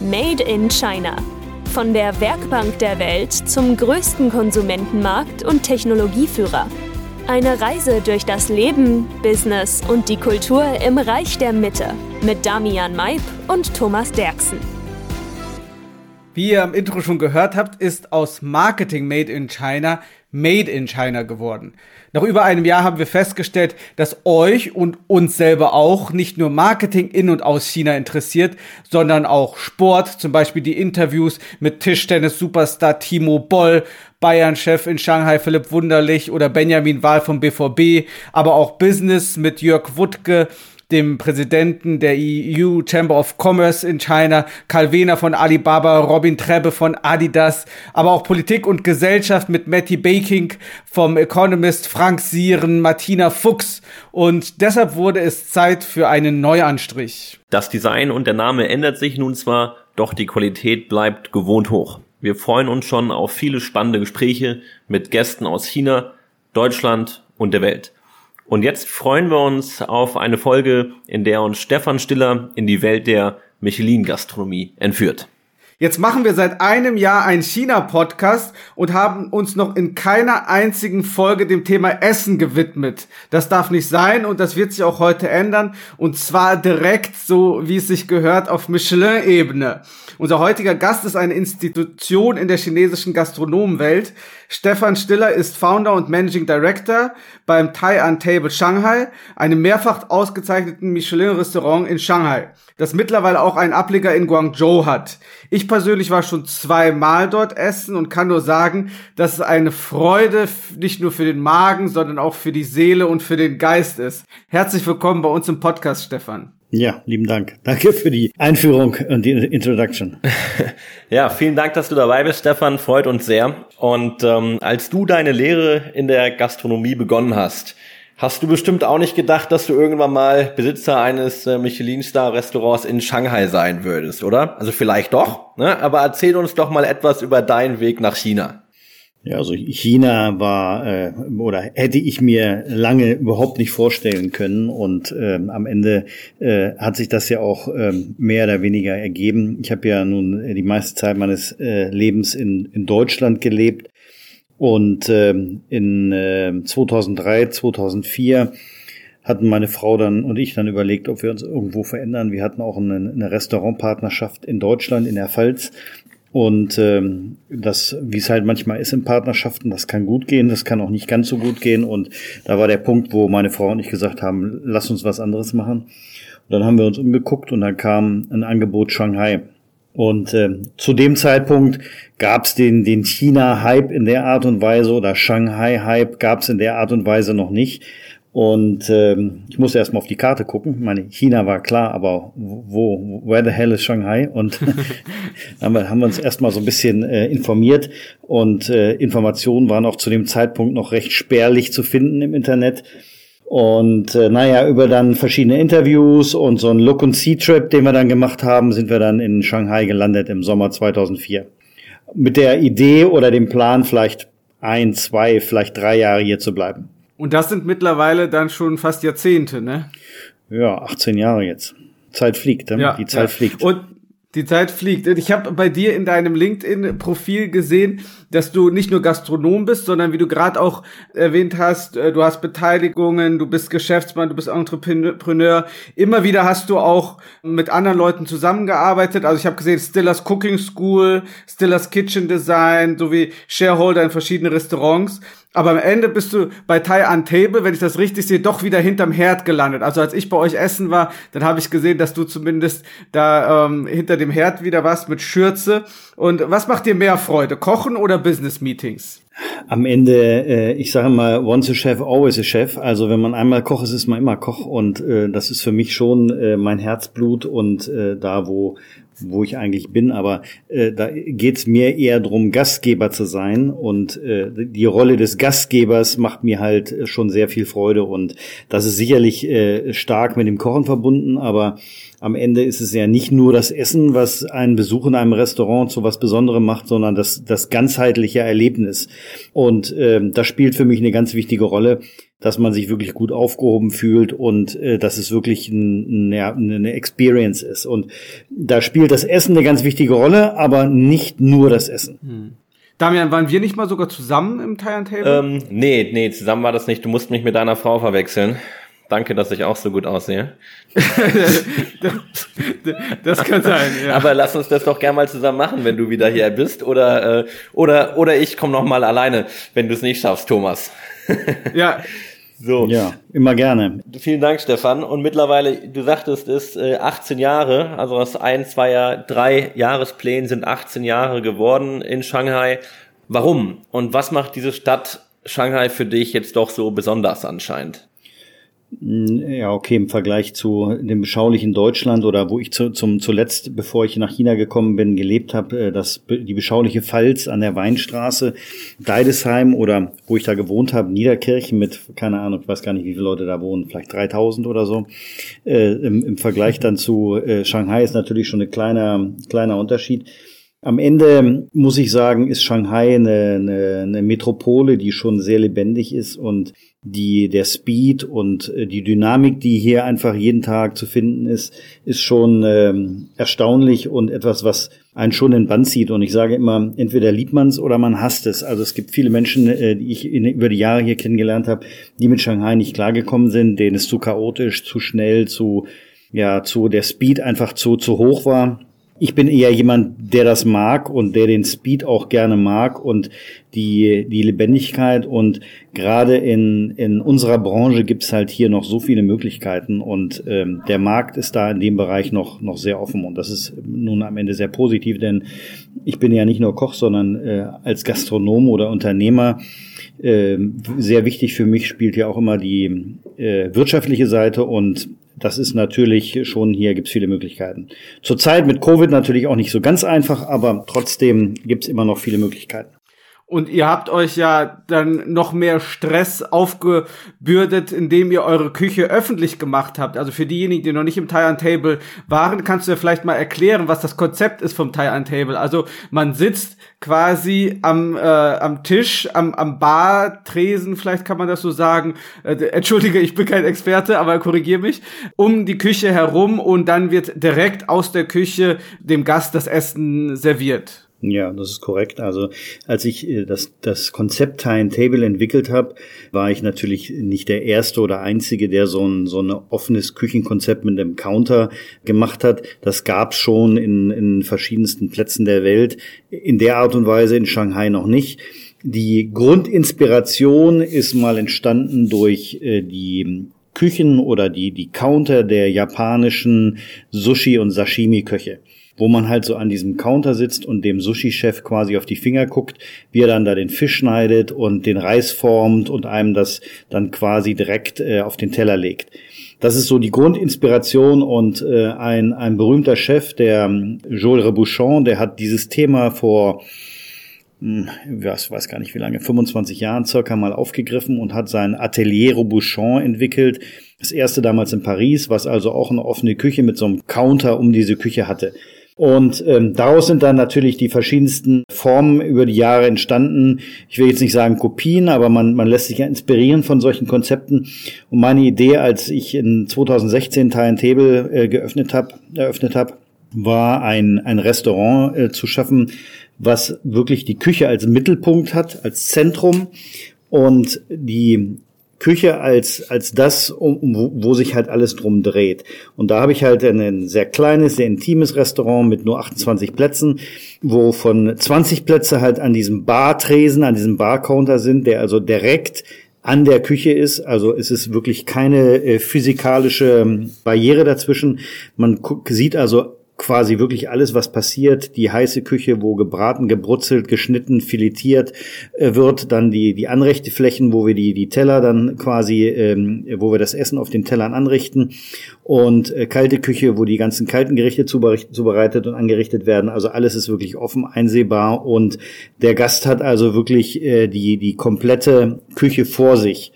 Made in China. Von der Werkbank der Welt zum größten Konsumentenmarkt und Technologieführer. Eine Reise durch das Leben, Business und die Kultur im Reich der Mitte mit Damian Maib und Thomas Derksen. Wie ihr am Intro schon gehört habt, ist aus Marketing Made in China Made in China geworden. Nach über einem Jahr haben wir festgestellt, dass euch und uns selber auch nicht nur Marketing in und aus China interessiert, sondern auch Sport, zum Beispiel die Interviews mit Tischtennis-Superstar Timo Boll, Bayern-Chef in Shanghai Philipp Wunderlich oder Benjamin Wahl vom BVB, aber auch Business mit Jörg Wuttke, dem Präsidenten der EU Chamber of Commerce in China, Karl Wehner von Alibaba, Robin Trebbe von Adidas, aber auch Politik und Gesellschaft mit Matty Baking vom Economist, Frank Sieren, Martina Fuchs und deshalb wurde es Zeit für einen Neuanstrich. Das Design und der Name ändert sich nun zwar, doch die Qualität bleibt gewohnt hoch. Wir freuen uns schon auf viele spannende Gespräche mit Gästen aus China, Deutschland und der Welt. Und jetzt freuen wir uns auf eine Folge, in der uns Stefan Stiller in die Welt der Michelin-Gastronomie entführt. Jetzt machen wir seit einem Jahr einen China-Podcast und haben uns noch in keiner einzigen Folge dem Thema Essen gewidmet. Das darf nicht sein und das wird sich auch heute ändern. Und zwar direkt so, wie es sich gehört, auf Michelin-Ebene. Unser heutiger Gast ist eine Institution in der chinesischen Gastronomenwelt. Stefan Stiller ist Founder und Managing Director beim Thai An Table Shanghai, einem mehrfach ausgezeichneten Michelin-Restaurant in Shanghai, das mittlerweile auch einen Ableger in Guangzhou hat. Ich persönlich war schon zweimal dort essen und kann nur sagen, dass es eine Freude nicht nur für den Magen, sondern auch für die Seele und für den Geist ist. Herzlich willkommen bei uns im Podcast, Stefan. Ja, lieben Dank. Danke für die Einführung und die Introduction. ja, vielen Dank, dass du dabei bist, Stefan. Freut uns sehr. Und ähm, als du deine Lehre in der Gastronomie begonnen hast, hast du bestimmt auch nicht gedacht, dass du irgendwann mal Besitzer eines äh, Michelin-Star-Restaurants in Shanghai sein würdest, oder? Also vielleicht doch, ne? aber erzähl uns doch mal etwas über deinen Weg nach China. Ja, also China war äh, oder hätte ich mir lange überhaupt nicht vorstellen können und ähm, am Ende äh, hat sich das ja auch ähm, mehr oder weniger ergeben. Ich habe ja nun die meiste Zeit meines äh, Lebens in, in Deutschland gelebt und ähm, in äh, 2003, 2004 hatten meine Frau dann und ich dann überlegt, ob wir uns irgendwo verändern. Wir hatten auch eine, eine Restaurantpartnerschaft in Deutschland, in der Pfalz und ähm, das, wie es halt manchmal ist in Partnerschaften, das kann gut gehen, das kann auch nicht ganz so gut gehen. Und da war der Punkt, wo meine Frau und ich gesagt haben, lass uns was anderes machen. Und dann haben wir uns umgeguckt und dann kam ein Angebot Shanghai. Und äh, zu dem Zeitpunkt gab es den, den China-Hype in der Art und Weise oder Shanghai-Hype gab es in der Art und Weise noch nicht. Und ähm, ich musste erstmal auf die Karte gucken. Ich meine, China war klar, aber wo, where the hell is Shanghai? Und haben, wir, haben wir uns erstmal so ein bisschen äh, informiert. Und äh, Informationen waren auch zu dem Zeitpunkt noch recht spärlich zu finden im Internet. Und äh, naja, über dann verschiedene Interviews und so ein Look and See Trip, den wir dann gemacht haben, sind wir dann in Shanghai gelandet im Sommer 2004. Mit der Idee oder dem Plan, vielleicht ein, zwei, vielleicht drei Jahre hier zu bleiben. Und das sind mittlerweile dann schon fast Jahrzehnte, ne? Ja, 18 Jahre jetzt. Zeit fliegt, ne? Ja, die Zeit ja. fliegt. Und die Zeit fliegt. Ich habe bei dir in deinem LinkedIn-Profil gesehen, dass du nicht nur Gastronom bist, sondern wie du gerade auch erwähnt hast, äh, du hast Beteiligungen, du bist Geschäftsmann, du bist Entrepreneur. Immer wieder hast du auch mit anderen Leuten zusammengearbeitet. Also ich habe gesehen, Stillers Cooking School, Stillers Kitchen Design, sowie Shareholder in verschiedenen Restaurants. Aber am Ende bist du bei Thai an Table, wenn ich das richtig sehe, doch wieder hinterm Herd gelandet. Also als ich bei euch essen war, dann habe ich gesehen, dass du zumindest da ähm, hinter dem Herd wieder warst mit Schürze. Und was macht dir mehr Freude, Kochen oder Business Meetings? Am Ende, äh, ich sage mal, once a chef, always a chef. Also wenn man einmal Koch ist, ist man immer Koch und äh, das ist für mich schon äh, mein Herzblut und äh, da, wo wo ich eigentlich bin, aber äh, da geht's mir eher drum, Gastgeber zu sein und äh, die Rolle des Gastgebers macht mir halt schon sehr viel Freude und das ist sicherlich äh, stark mit dem Kochen verbunden, aber am Ende ist es ja nicht nur das Essen, was einen Besuch in einem Restaurant zu was Besonderem macht, sondern das, das ganzheitliche Erlebnis. Und ähm, das spielt für mich eine ganz wichtige Rolle, dass man sich wirklich gut aufgehoben fühlt und äh, dass es wirklich ein, ja, eine Experience ist. Und da spielt das Essen eine ganz wichtige Rolle, aber nicht nur das Essen. Hm. Damian, waren wir nicht mal sogar zusammen im and Table? Ähm, nee, nee, zusammen war das nicht. Du musst mich mit deiner Frau verwechseln. Danke, dass ich auch so gut aussehe. das, das, kann sein, ja. Aber lass uns das doch gerne mal zusammen machen, wenn du wieder hier bist. Oder, äh, oder, oder ich komme noch mal alleine, wenn du es nicht schaffst, Thomas. ja, so. Ja, immer gerne. Vielen Dank, Stefan. Und mittlerweile, du sagtest es, äh, 18 Jahre, also aus ein, zwei, drei Jahresplänen sind 18 Jahre geworden in Shanghai. Warum? Und was macht diese Stadt Shanghai für dich jetzt doch so besonders anscheinend? Ja, okay, im Vergleich zu dem beschaulichen Deutschland oder wo ich zu, zum zuletzt, bevor ich nach China gekommen bin, gelebt habe, äh, das die beschauliche Pfalz an der Weinstraße, Deidesheim oder wo ich da gewohnt habe, Niederkirchen mit, keine Ahnung, ich weiß gar nicht, wie viele Leute da wohnen, vielleicht 3000 oder so. Äh, im, Im Vergleich dann zu äh, Shanghai ist natürlich schon ein kleiner, kleiner Unterschied. Am Ende muss ich sagen, ist Shanghai eine, eine, eine Metropole, die schon sehr lebendig ist und die, der Speed und äh, die Dynamik, die hier einfach jeden Tag zu finden ist, ist schon ähm, erstaunlich und etwas, was einen schon in Band zieht. Und ich sage immer, entweder liebt man es oder man hasst es. Also es gibt viele Menschen, äh, die ich in, über die Jahre hier kennengelernt habe, die mit Shanghai nicht klargekommen sind, denen es zu chaotisch, zu schnell, zu ja, zu der Speed einfach zu, zu hoch war. Ich bin eher jemand, der das mag und der den Speed auch gerne mag und die, die Lebendigkeit. Und gerade in, in unserer Branche gibt's halt hier noch so viele Möglichkeiten und ähm, der Markt ist da in dem Bereich noch, noch sehr offen. Und das ist nun am Ende sehr positiv, denn ich bin ja nicht nur Koch, sondern äh, als Gastronom oder Unternehmer äh, sehr wichtig für mich spielt ja auch immer die äh, wirtschaftliche Seite und das ist natürlich schon, hier gibt's viele Möglichkeiten. Zurzeit mit Covid natürlich auch nicht so ganz einfach, aber trotzdem gibt's immer noch viele Möglichkeiten. Und ihr habt euch ja dann noch mehr Stress aufgebürdet, indem ihr eure Küche öffentlich gemacht habt. Also für diejenigen, die noch nicht im Tie Table waren, kannst du ja vielleicht mal erklären, was das Konzept ist vom Tie Table. Also man sitzt quasi am, äh, am Tisch, am, am Bartresen, vielleicht kann man das so sagen. Äh, entschuldige, ich bin kein Experte, aber korrigier mich. Um die Küche herum und dann wird direkt aus der Küche dem Gast das Essen serviert. Ja, das ist korrekt. Also als ich äh, das, das Konzept Time Table entwickelt habe, war ich natürlich nicht der Erste oder Einzige, der so ein, so ein offenes Küchenkonzept mit einem Counter gemacht hat. Das gab es schon in, in verschiedensten Plätzen der Welt. In der Art und Weise in Shanghai noch nicht. Die Grundinspiration ist mal entstanden durch äh, die Küchen oder die, die Counter der japanischen Sushi- und Sashimi-Köche wo man halt so an diesem Counter sitzt und dem Sushi-Chef quasi auf die Finger guckt, wie er dann da den Fisch schneidet und den Reis formt und einem das dann quasi direkt äh, auf den Teller legt. Das ist so die Grundinspiration und äh, ein, ein berühmter Chef, der ähm, Joël Rebouchon, der hat dieses Thema vor hm, ich weiß gar nicht wie lange, 25 Jahren circa mal aufgegriffen und hat sein Atelier Robuchon entwickelt. Das erste damals in Paris, was also auch eine offene Küche mit so einem Counter um diese Küche hatte. Und ähm, daraus sind dann natürlich die verschiedensten Formen über die Jahre entstanden. Ich will jetzt nicht sagen Kopien, aber man, man lässt sich ja inspirieren von solchen Konzepten. Und meine Idee, als ich in 2016 Time Table äh, geöffnet habe, eröffnet habe, war ein, ein Restaurant äh, zu schaffen, was wirklich die Küche als Mittelpunkt hat, als Zentrum und die Küche als, als das, um, wo, wo sich halt alles drum dreht. Und da habe ich halt ein sehr kleines, sehr intimes Restaurant mit nur 28 Plätzen, wo von 20 Plätze halt an diesem Bartresen, an diesem Barcounter sind, der also direkt an der Küche ist. Also es ist wirklich keine äh, physikalische ähm, Barriere dazwischen. Man sieht also quasi wirklich alles, was passiert. Die heiße Küche, wo gebraten, gebrutzelt, geschnitten, filetiert äh, wird. Dann die, die Anrichteflächen, wo wir die, die Teller dann quasi, ähm, wo wir das Essen auf den Tellern anrichten. Und äh, kalte Küche, wo die ganzen kalten Gerichte zubereitet und angerichtet werden. Also alles ist wirklich offen einsehbar. Und der Gast hat also wirklich äh, die, die komplette Küche vor sich.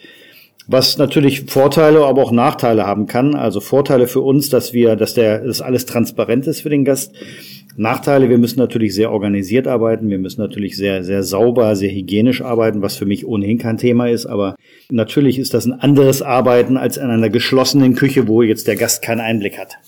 Was natürlich Vorteile, aber auch Nachteile haben kann. Also Vorteile für uns, dass wir, dass der, dass alles transparent ist für den Gast. Nachteile, wir müssen natürlich sehr organisiert arbeiten, wir müssen natürlich sehr, sehr sauber, sehr hygienisch arbeiten, was für mich ohnehin kein Thema ist, aber natürlich ist das ein anderes Arbeiten als in einer geschlossenen Küche, wo jetzt der Gast keinen Einblick hat.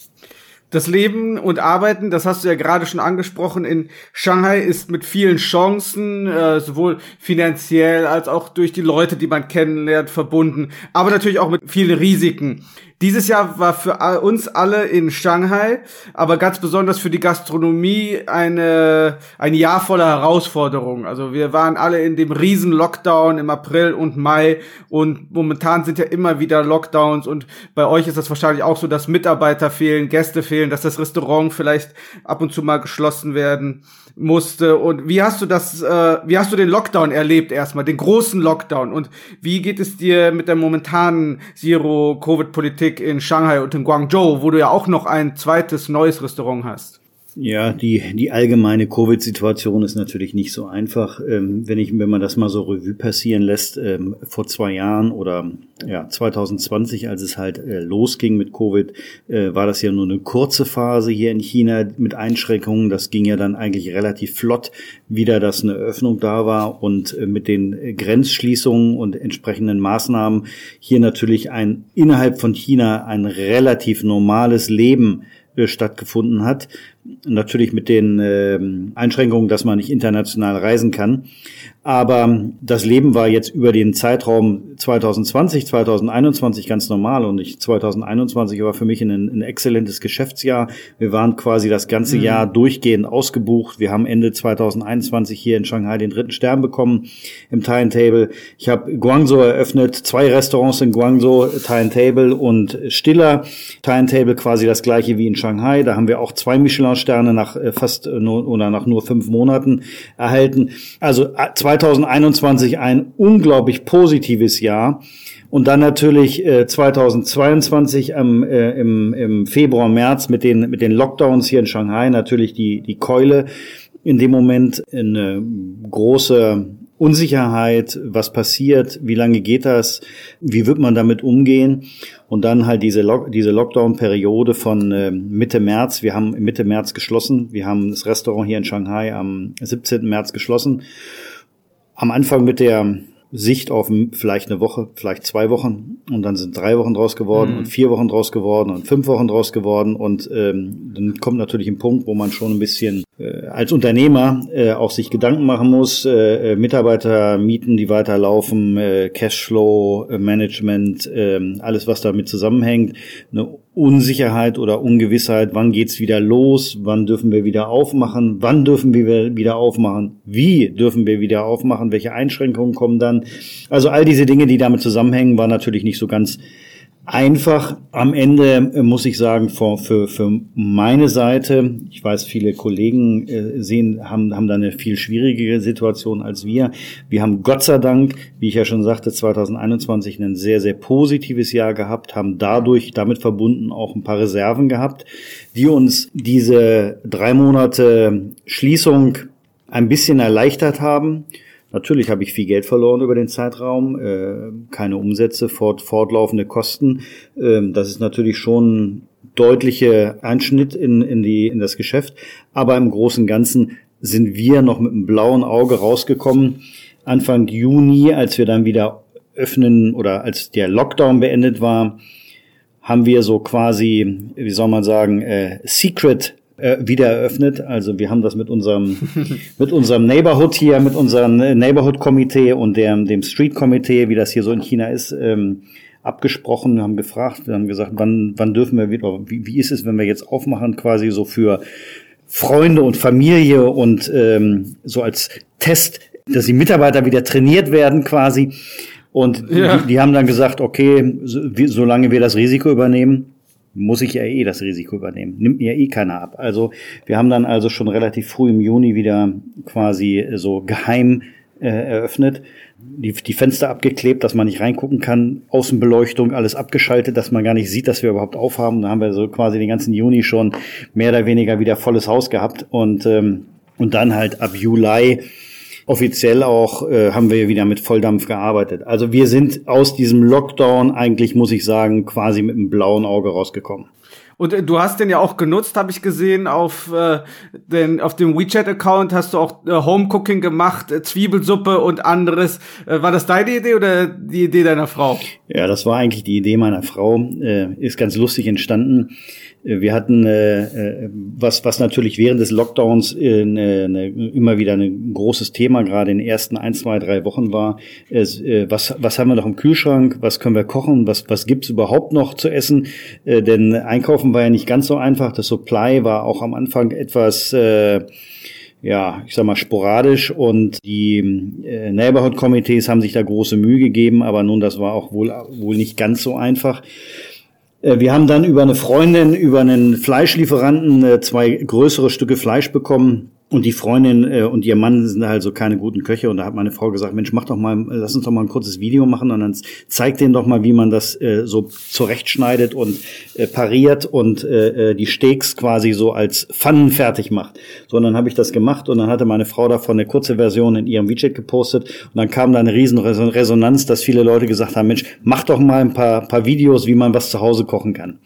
Das Leben und Arbeiten, das hast du ja gerade schon angesprochen, in Shanghai ist mit vielen Chancen, äh, sowohl finanziell als auch durch die Leute, die man kennenlernt, verbunden, aber natürlich auch mit vielen Risiken. Dieses Jahr war für uns alle in Shanghai, aber ganz besonders für die Gastronomie eine, ein Jahr voller Herausforderungen. Also wir waren alle in dem riesen Lockdown im April und Mai und momentan sind ja immer wieder Lockdowns und bei euch ist das wahrscheinlich auch so, dass Mitarbeiter fehlen, Gäste fehlen, dass das Restaurant vielleicht ab und zu mal geschlossen werden musste. Und wie hast du das, äh, wie hast du den Lockdown erlebt erstmal, den großen Lockdown? Und wie geht es dir mit der momentanen Zero-Covid-Politik in Shanghai und in Guangzhou, wo du ja auch noch ein zweites neues Restaurant hast? Ja, die, die allgemeine Covid-Situation ist natürlich nicht so einfach. Ähm, wenn ich, wenn man das mal so Revue passieren lässt, ähm, vor zwei Jahren oder ja, 2020, als es halt äh, losging mit Covid, äh, war das ja nur eine kurze Phase hier in China mit Einschränkungen. Das ging ja dann eigentlich relativ flott wieder, dass eine Öffnung da war und äh, mit den Grenzschließungen und entsprechenden Maßnahmen hier natürlich ein innerhalb von China ein relativ normales Leben äh, stattgefunden hat. Natürlich mit den äh, Einschränkungen, dass man nicht international reisen kann. Aber das Leben war jetzt über den Zeitraum 2020, 2021 ganz normal und ich, 2021 war für mich ein, ein exzellentes Geschäftsjahr. Wir waren quasi das ganze mhm. Jahr durchgehend ausgebucht. Wir haben Ende 2021 hier in Shanghai den dritten Stern bekommen im Timetable. Ich habe Guangzhou eröffnet, zwei Restaurants in Guangzhou, Timetable und Stiller. Timetable quasi das gleiche wie in Shanghai. Da haben wir auch zwei Michelin-Sterne nach äh, fast äh, nur, oder nach nur fünf Monaten erhalten. Also 2021 ein unglaublich positives Jahr. Und dann natürlich äh, 2022 ähm, äh, im, im Februar, März mit den, mit den Lockdowns hier in Shanghai natürlich die, die Keule. In dem Moment eine große Unsicherheit, was passiert, wie lange geht das, wie wird man damit umgehen und dann halt diese, Lock diese Lockdown-Periode von äh, Mitte März. Wir haben Mitte März geschlossen. Wir haben das Restaurant hier in Shanghai am 17. März geschlossen am Anfang mit der Sicht auf vielleicht eine Woche, vielleicht zwei Wochen und dann sind drei Wochen draus geworden mhm. und vier Wochen draus geworden und fünf Wochen draus geworden und ähm, dann kommt natürlich ein Punkt, wo man schon ein bisschen äh, als Unternehmer äh, auch sich Gedanken machen muss, äh, äh Mitarbeiter mieten, die weiterlaufen, äh, Cashflow, äh, Management, äh, alles was damit zusammenhängt, eine Unsicherheit oder Ungewissheit, wann geht's wieder los, wann dürfen wir wieder aufmachen, wann dürfen wir wieder aufmachen, wie dürfen wir wieder aufmachen, welche Einschränkungen kommen dann. Also all diese Dinge, die damit zusammenhängen, war natürlich nicht so ganz einfach. Am Ende äh, muss ich sagen, für, für, für meine Seite, ich weiß, viele Kollegen äh, sehen, haben, haben da eine viel schwierigere Situation als wir. Wir haben Gott sei Dank, wie ich ja schon sagte, 2021 ein sehr, sehr positives Jahr gehabt, haben dadurch damit verbunden auch ein paar Reserven gehabt, die uns diese drei Monate Schließung ein bisschen erleichtert haben. Natürlich habe ich viel Geld verloren über den Zeitraum, äh, keine Umsätze, fort, fortlaufende Kosten. Ähm, das ist natürlich schon deutliche Einschnitt in, in, die, in das Geschäft. Aber im Großen und Ganzen sind wir noch mit einem blauen Auge rausgekommen. Anfang Juni, als wir dann wieder öffnen oder als der Lockdown beendet war, haben wir so quasi, wie soll man sagen, äh, Secret äh, wieder eröffnet. Also wir haben das mit unserem mit unserem Neighborhood hier, mit unserem Neighborhood Komitee und dem dem Street Komitee, wie das hier so in China ist, ähm, abgesprochen, haben gefragt, wir haben gesagt, wann wann dürfen wir wieder, wie, wie ist es, wenn wir jetzt aufmachen, quasi so für Freunde und Familie und ähm, so als Test, dass die Mitarbeiter wieder trainiert werden quasi. Und ja. die, die, haben dann gesagt, okay, so, wie, solange wir das Risiko übernehmen, muss ich ja eh das Risiko übernehmen. Nimmt mir eh keiner ab. Also wir haben dann also schon relativ früh im Juni wieder quasi so geheim äh, eröffnet. Die, die Fenster abgeklebt, dass man nicht reingucken kann, Außenbeleuchtung, alles abgeschaltet, dass man gar nicht sieht, dass wir überhaupt aufhaben. Da haben wir so quasi den ganzen Juni schon mehr oder weniger wieder volles Haus gehabt und ähm, und dann halt ab Juli offiziell auch äh, haben wir wieder mit Volldampf gearbeitet. Also wir sind aus diesem Lockdown eigentlich, muss ich sagen, quasi mit einem blauen Auge rausgekommen. Und äh, du hast den ja auch genutzt, habe ich gesehen, auf, äh, den, auf dem WeChat-Account hast du auch äh, Home-Cooking gemacht, äh, Zwiebelsuppe und anderes. Äh, war das deine Idee oder die Idee deiner Frau? Ja, das war eigentlich die Idee meiner Frau. Äh, ist ganz lustig entstanden. Wir hatten, äh, äh, was, was natürlich während des Lockdowns äh, ne, ne, immer wieder ein großes Thema, gerade in den ersten ein, zwei, drei Wochen war, ist, äh, was, was haben wir noch im Kühlschrank, was können wir kochen, was, was gibt's überhaupt noch zu essen, äh, denn Einkaufen war ja nicht ganz so einfach, das Supply war auch am Anfang etwas... Äh, ja, ich sag mal, sporadisch und die äh, Neighborhood-Komitees haben sich da große Mühe gegeben, aber nun, das war auch wohl, wohl nicht ganz so einfach. Äh, wir haben dann über eine Freundin, über einen Fleischlieferanten äh, zwei größere Stücke Fleisch bekommen und die Freundin äh, und ihr Mann sind also keine guten Köche. Und da hat meine Frau gesagt, Mensch, mach doch mal, lass uns doch mal ein kurzes Video machen und dann zeig denen doch mal, wie man das äh, so zurechtschneidet und äh, pariert und äh, äh, die Steaks quasi so als Pfannen fertig macht. So, und dann habe ich das gemacht und dann hatte meine Frau davon eine kurze Version in ihrem Widget gepostet und dann kam da eine riesen Resonanz, dass viele Leute gesagt haben, Mensch, mach doch mal ein paar, paar Videos, wie man was zu Hause kochen kann.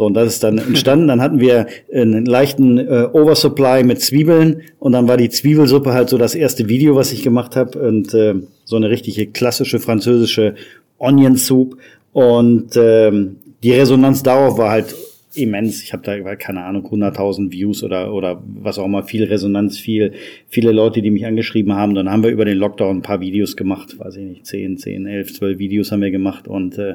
So, und das ist dann entstanden. Dann hatten wir einen leichten äh, Oversupply mit Zwiebeln und dann war die Zwiebelsuppe halt so das erste Video, was ich gemacht habe und äh, so eine richtige klassische französische Onion Soup und ähm, die Resonanz darauf war halt immens. Ich habe da keine Ahnung 100.000 Views oder oder was auch immer, viel Resonanz, viel viele Leute, die mich angeschrieben haben. Dann haben wir über den Lockdown ein paar Videos gemacht, weiß ich nicht, 10, 10, 11, 12 Videos haben wir gemacht und äh,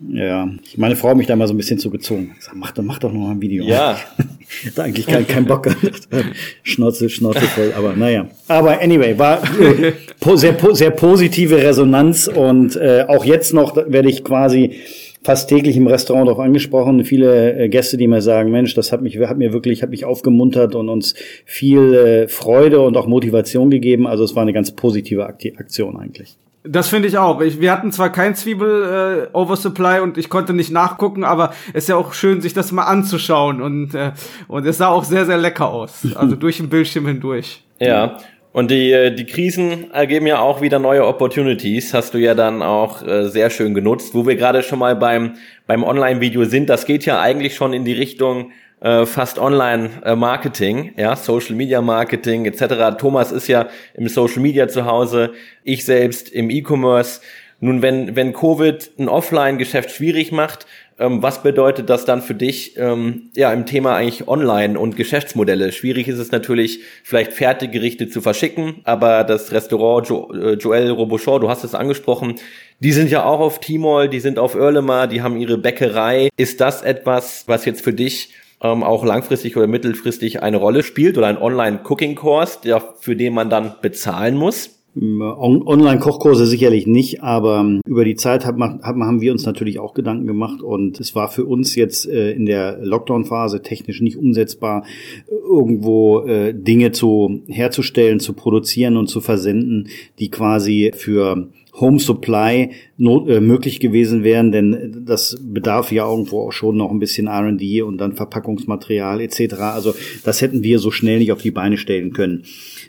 ja, meine Frau hat mich da mal so ein bisschen zugezogen. Ich sag, mach doch, mach doch noch mal ein Video. Ja. da eigentlich kein, kein Bock gehabt. Schnauze, Schnauze voll, aber naja. Aber anyway, war äh, sehr, sehr positive Resonanz und äh, auch jetzt noch werde ich quasi fast täglich im Restaurant darauf angesprochen. Viele äh, Gäste, die mir sagen, Mensch, das hat mich, hat mir wirklich, hat mich aufgemuntert und uns viel äh, Freude und auch Motivation gegeben. Also es war eine ganz positive Aktion eigentlich. Das finde ich auch. Ich, wir hatten zwar kein Zwiebel-Oversupply äh, und ich konnte nicht nachgucken, aber es ist ja auch schön, sich das mal anzuschauen und, äh, und es sah auch sehr, sehr lecker aus. Also durch den Bildschirm hindurch. Ja. Und die, äh, die Krisen ergeben ja auch wieder neue Opportunities, hast du ja dann auch äh, sehr schön genutzt. Wo wir gerade schon mal beim, beim Online-Video sind, das geht ja eigentlich schon in die Richtung, äh, fast Online-Marketing, äh, ja, Social Media Marketing etc. Thomas ist ja im Social Media zu Hause, ich selbst im E-Commerce. Nun, wenn, wenn Covid ein Offline-Geschäft schwierig macht, ähm, was bedeutet das dann für dich ähm, ja im Thema eigentlich Online und Geschäftsmodelle? Schwierig ist es natürlich, vielleicht Fertiggerichte zu verschicken, aber das Restaurant jo äh, Joel Robochon, du hast es angesprochen, die sind ja auch auf Timol, die sind auf Erlemar, die haben ihre Bäckerei. Ist das etwas, was jetzt für dich ähm, auch langfristig oder mittelfristig eine Rolle spielt oder ein Online-Cooking-Kurs, für den man dann bezahlen muss? Online-Kochkurse sicherlich nicht, aber ähm, über die Zeit hat man, hat haben wir uns natürlich auch Gedanken gemacht und es war für uns jetzt äh, in der Lockdown-Phase technisch nicht umsetzbar, irgendwo äh, Dinge zu herzustellen, zu produzieren und zu versenden, die quasi für Home Supply not, äh, möglich gewesen wären, denn das bedarf ja irgendwo auch schon noch ein bisschen R&D und dann Verpackungsmaterial etc. Also das hätten wir so schnell nicht auf die Beine stellen können.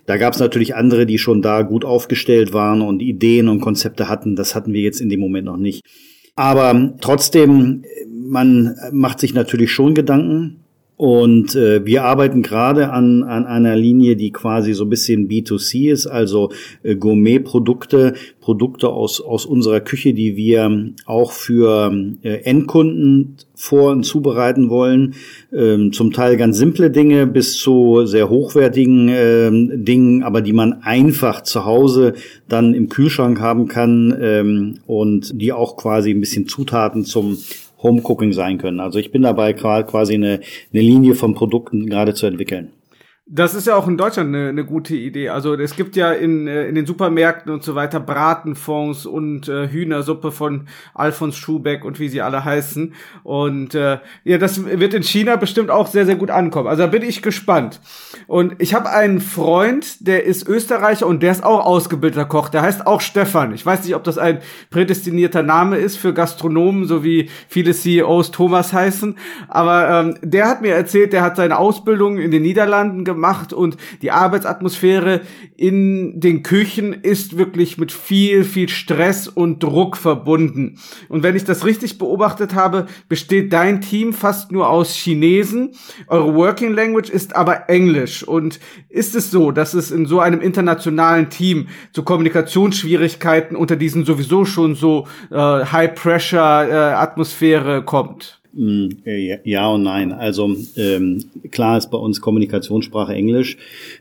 Da gab es natürlich andere, die schon da gut aufgestellt waren und Ideen und Konzepte hatten. Das hatten wir jetzt in dem Moment noch nicht. Aber trotzdem, man macht sich natürlich schon Gedanken und äh, wir arbeiten gerade an, an einer Linie, die quasi so ein bisschen B2C ist, also äh, Gourmet-Produkte, Produkte aus, aus unserer Küche, die wir auch für äh, Endkunden vor- und zubereiten wollen. Ähm, zum Teil ganz simple Dinge bis zu sehr hochwertigen ähm, Dingen, aber die man einfach zu Hause dann im Kühlschrank haben kann ähm, und die auch quasi ein bisschen Zutaten zum Home-Cooking sein können. Also ich bin dabei quasi eine, eine Linie von Produkten gerade zu entwickeln. Das ist ja auch in Deutschland eine, eine gute Idee. Also es gibt ja in, äh, in den Supermärkten und so weiter Bratenfonds und äh, Hühnersuppe von Alfons Schubeck und wie sie alle heißen. Und äh, ja, das wird in China bestimmt auch sehr, sehr gut ankommen. Also da bin ich gespannt. Und ich habe einen Freund, der ist Österreicher und der ist auch ausgebildeter Koch. Der heißt auch Stefan. Ich weiß nicht, ob das ein prädestinierter Name ist für Gastronomen, so wie viele CEOs Thomas heißen. Aber ähm, der hat mir erzählt, der hat seine Ausbildung in den Niederlanden gemacht gemacht und die Arbeitsatmosphäre in den Küchen ist wirklich mit viel, viel Stress und Druck verbunden. Und wenn ich das richtig beobachtet habe, besteht dein Team fast nur aus Chinesen. Eure Working Language ist aber Englisch. Und ist es so, dass es in so einem internationalen Team zu Kommunikationsschwierigkeiten unter diesen sowieso schon so äh, High-Pressure-Atmosphäre äh, kommt? Mm, ja und nein. Also ähm, klar ist bei uns Kommunikationssprache Englisch,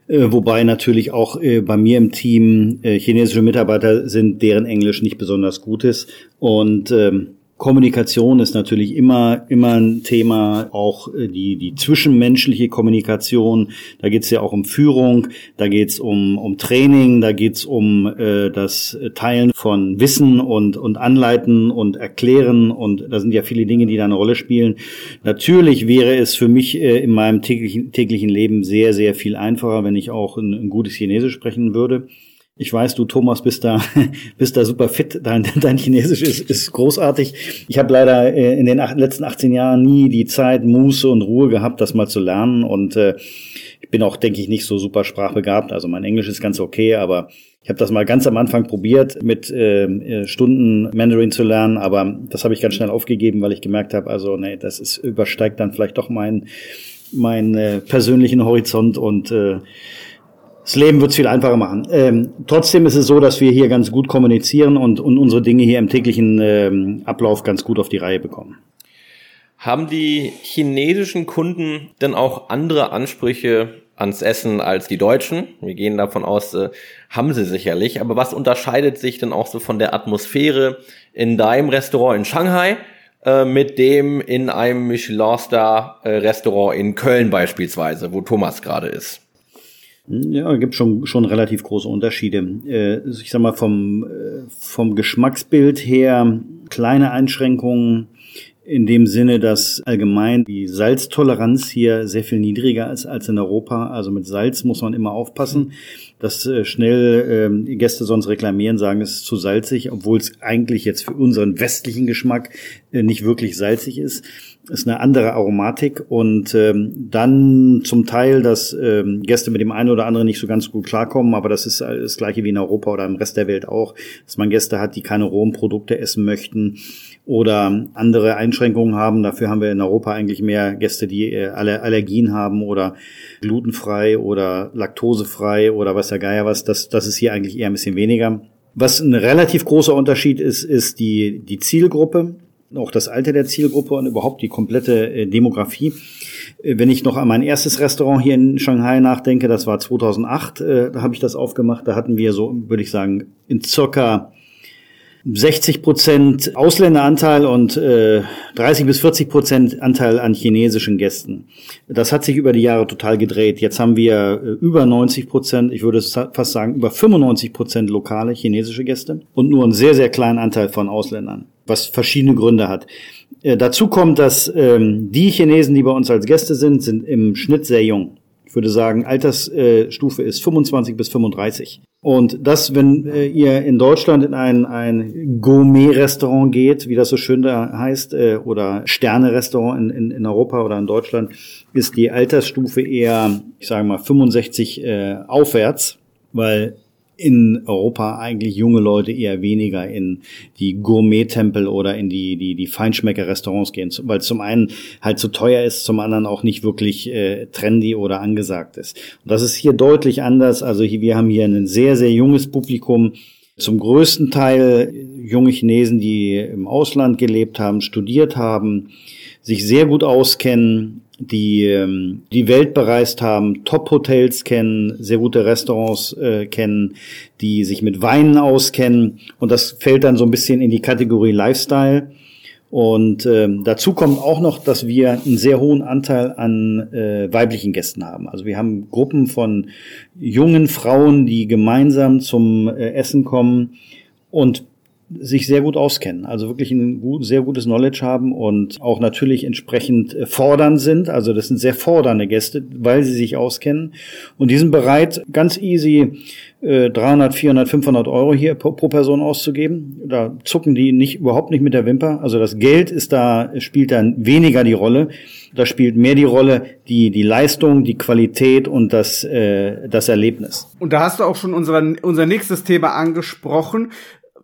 äh, wobei natürlich auch äh, bei mir im Team äh, chinesische Mitarbeiter sind, deren Englisch nicht besonders gut ist. Und ähm, Kommunikation ist natürlich immer, immer ein Thema, auch äh, die, die zwischenmenschliche Kommunikation. Da geht es ja auch um Führung, da geht es um, um Training, da geht es um äh, das Teilen von Wissen und, und Anleiten und Erklären. Und da sind ja viele Dinge, die da eine Rolle spielen. Natürlich wäre es für mich äh, in meinem täglichen, täglichen Leben sehr, sehr viel einfacher, wenn ich auch ein, ein gutes Chinesisch sprechen würde. Ich weiß, du Thomas bist da, bist da super fit. Dein, dein Chinesisch ist, ist großartig. Ich habe leider äh, in den letzten 18 Jahren nie die Zeit, Muße und Ruhe gehabt, das mal zu lernen. Und äh, ich bin auch, denke ich, nicht so super sprachbegabt. Also mein Englisch ist ganz okay, aber ich habe das mal ganz am Anfang probiert, mit ähm, äh, Stunden Mandarin zu lernen, aber das habe ich ganz schnell aufgegeben, weil ich gemerkt habe, also nee, das ist übersteigt dann vielleicht doch meinen mein, äh, persönlichen Horizont und äh, das Leben wird es viel einfacher machen. Ähm, trotzdem ist es so, dass wir hier ganz gut kommunizieren und, und unsere Dinge hier im täglichen ähm, Ablauf ganz gut auf die Reihe bekommen. Haben die chinesischen Kunden denn auch andere Ansprüche ans Essen als die Deutschen? Wir gehen davon aus, äh, haben sie sicherlich. Aber was unterscheidet sich denn auch so von der Atmosphäre in deinem Restaurant in Shanghai äh, mit dem in einem Michelin-Star-Restaurant in Köln beispielsweise, wo Thomas gerade ist? Ja, gibt schon schon relativ große Unterschiede. Äh, ich sag mal vom äh, vom Geschmacksbild her kleine Einschränkungen in dem Sinne, dass allgemein die Salztoleranz hier sehr viel niedriger ist als in Europa. Also mit Salz muss man immer aufpassen, dass äh, schnell äh, Gäste sonst reklamieren, sagen, es ist zu salzig, obwohl es eigentlich jetzt für unseren westlichen Geschmack äh, nicht wirklich salzig ist ist eine andere Aromatik und ähm, dann zum Teil, dass ähm, Gäste mit dem einen oder anderen nicht so ganz gut klarkommen, aber das ist das gleiche wie in Europa oder im Rest der Welt auch, dass man Gäste hat, die keine rohen Produkte essen möchten oder andere Einschränkungen haben. Dafür haben wir in Europa eigentlich mehr Gäste, die äh, alle Allergien haben oder glutenfrei oder laktosefrei oder was der Geier was. Das, das ist hier eigentlich eher ein bisschen weniger. Was ein relativ großer Unterschied ist, ist die, die Zielgruppe auch das Alter der Zielgruppe und überhaupt die komplette äh, Demografie. Äh, wenn ich noch an mein erstes Restaurant hier in Shanghai nachdenke, das war 2008, äh, da habe ich das aufgemacht, da hatten wir so, würde ich sagen, in circa 60 Prozent Ausländeranteil und äh, 30 bis 40 Prozent Anteil an chinesischen Gästen. Das hat sich über die Jahre total gedreht. Jetzt haben wir äh, über 90 Prozent, ich würde fast sagen über 95 Prozent lokale chinesische Gäste und nur einen sehr, sehr kleinen Anteil von Ausländern, was verschiedene Gründe hat. Äh, dazu kommt, dass ähm, die Chinesen, die bei uns als Gäste sind, sind im Schnitt sehr jung. Ich würde sagen, Altersstufe ist 25 bis 35. Und das, wenn äh, ihr in Deutschland in ein, ein Gourmet-Restaurant geht, wie das so schön da heißt, äh, oder Sterne-Restaurant in, in, in Europa oder in Deutschland, ist die Altersstufe eher, ich sage mal, 65 äh, aufwärts, weil in Europa eigentlich junge Leute eher weniger in die Gourmet-Tempel oder in die, die, die Feinschmecker-Restaurants gehen, weil zum einen halt zu teuer ist, zum anderen auch nicht wirklich äh, trendy oder angesagt ist. Und das ist hier deutlich anders. Also hier, wir haben hier ein sehr, sehr junges Publikum, zum größten Teil junge Chinesen, die im Ausland gelebt haben, studiert haben, sich sehr gut auskennen, die ähm, die Welt bereist haben, Top-Hotels kennen, sehr gute Restaurants äh, kennen, die sich mit Weinen auskennen und das fällt dann so ein bisschen in die Kategorie Lifestyle. Und ähm, dazu kommt auch noch, dass wir einen sehr hohen Anteil an äh, weiblichen Gästen haben. Also wir haben Gruppen von jungen Frauen, die gemeinsam zum äh, Essen kommen und sich sehr gut auskennen, also wirklich ein gut, sehr gutes Knowledge haben und auch natürlich entsprechend äh, fordernd sind. Also das sind sehr fordernde Gäste, weil sie sich auskennen und die sind bereit, ganz easy 300, 400, 500 Euro hier pro, Person auszugeben. Da zucken die nicht überhaupt nicht mit der Wimper. Also das Geld ist da spielt dann weniger die Rolle. Da spielt mehr die Rolle die die Leistung, die Qualität und das äh, das Erlebnis. Und da hast du auch schon unser unser nächstes Thema angesprochen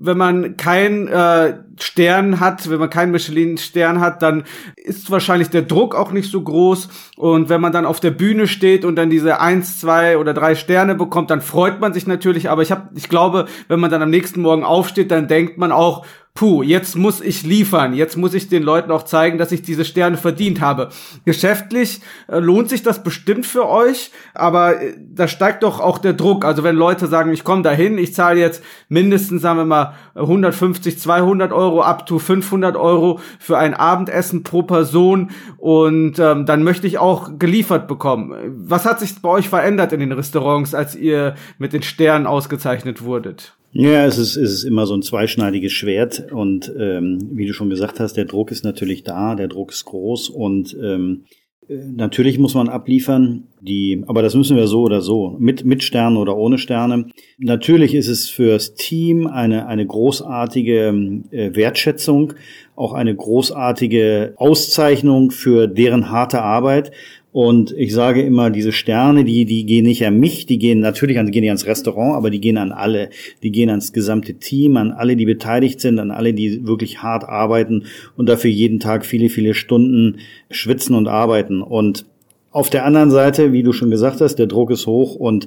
wenn man keinen äh, Stern hat, wenn man keinen Michelin-Stern hat, dann ist wahrscheinlich der Druck auch nicht so groß. Und wenn man dann auf der Bühne steht und dann diese eins, zwei oder drei Sterne bekommt, dann freut man sich natürlich. Aber ich habe, ich glaube, wenn man dann am nächsten Morgen aufsteht, dann denkt man auch, puh, jetzt muss ich liefern, jetzt muss ich den Leuten auch zeigen, dass ich diese Sterne verdient habe. Geschäftlich äh, lohnt sich das bestimmt für euch, aber äh, da steigt doch auch der Druck. Also wenn Leute sagen, ich komme dahin, ich zahle jetzt mindestens, sagen wir mal, 150, 200 Euro, up to 500 Euro für ein Abendessen pro Person und ähm, dann möchte ich auch geliefert bekommen. Was hat sich bei euch verändert in den Restaurants, als ihr mit den Sternen ausgezeichnet wurdet? Ja, es ist, es ist immer so ein zweischneidiges Schwert und ähm, wie du schon gesagt hast, der Druck ist natürlich da, der Druck ist groß und ähm, äh, natürlich muss man abliefern, die, aber das müssen wir so oder so, mit, mit Sternen oder ohne Sterne. Natürlich ist es fürs Team eine, eine großartige äh, Wertschätzung, auch eine großartige Auszeichnung für deren harte Arbeit. Und ich sage immer, diese Sterne, die, die gehen nicht an mich, die gehen natürlich an, gehen nicht ans Restaurant, aber die gehen an alle. Die gehen ans gesamte Team, an alle, die beteiligt sind, an alle, die wirklich hart arbeiten und dafür jeden Tag viele, viele Stunden schwitzen und arbeiten. Und auf der anderen Seite, wie du schon gesagt hast, der Druck ist hoch und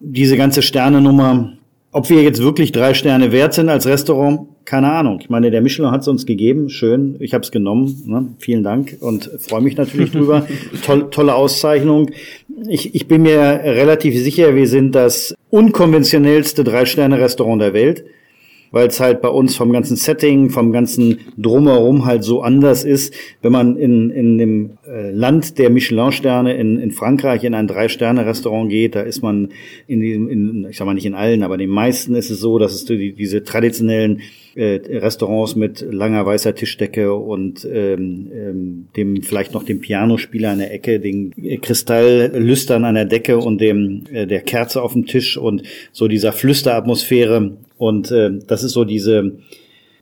diese ganze Sternenummer, ob wir jetzt wirklich drei Sterne wert sind als Restaurant, keine Ahnung. Ich meine, der Michelin hat es uns gegeben. Schön, ich habe es genommen. Ne? Vielen Dank und freue mich natürlich drüber. Toll, tolle Auszeichnung. Ich, ich bin mir relativ sicher, wir sind das unkonventionellste Drei-Sterne-Restaurant der Welt weil es halt bei uns vom ganzen Setting, vom ganzen Drumherum halt so anders ist. Wenn man in, in dem äh, Land der Michelin-Sterne in, in Frankreich in ein Drei-Sterne-Restaurant geht, da ist man in diesem, in, ich sag mal nicht in allen, aber in den meisten ist es so, dass es die, diese traditionellen äh, Restaurants mit langer weißer Tischdecke und ähm, ähm, dem vielleicht noch dem Pianospieler an der Ecke, den Kristalllüstern an der Decke und dem äh, der Kerze auf dem Tisch und so dieser Flüsteratmosphäre und äh, das ist so diese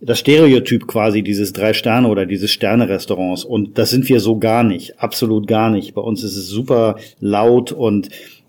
das Stereotyp quasi dieses drei Sterne oder dieses Sterne Restaurants und das sind wir so gar nicht, absolut gar nicht. Bei uns ist es super laut und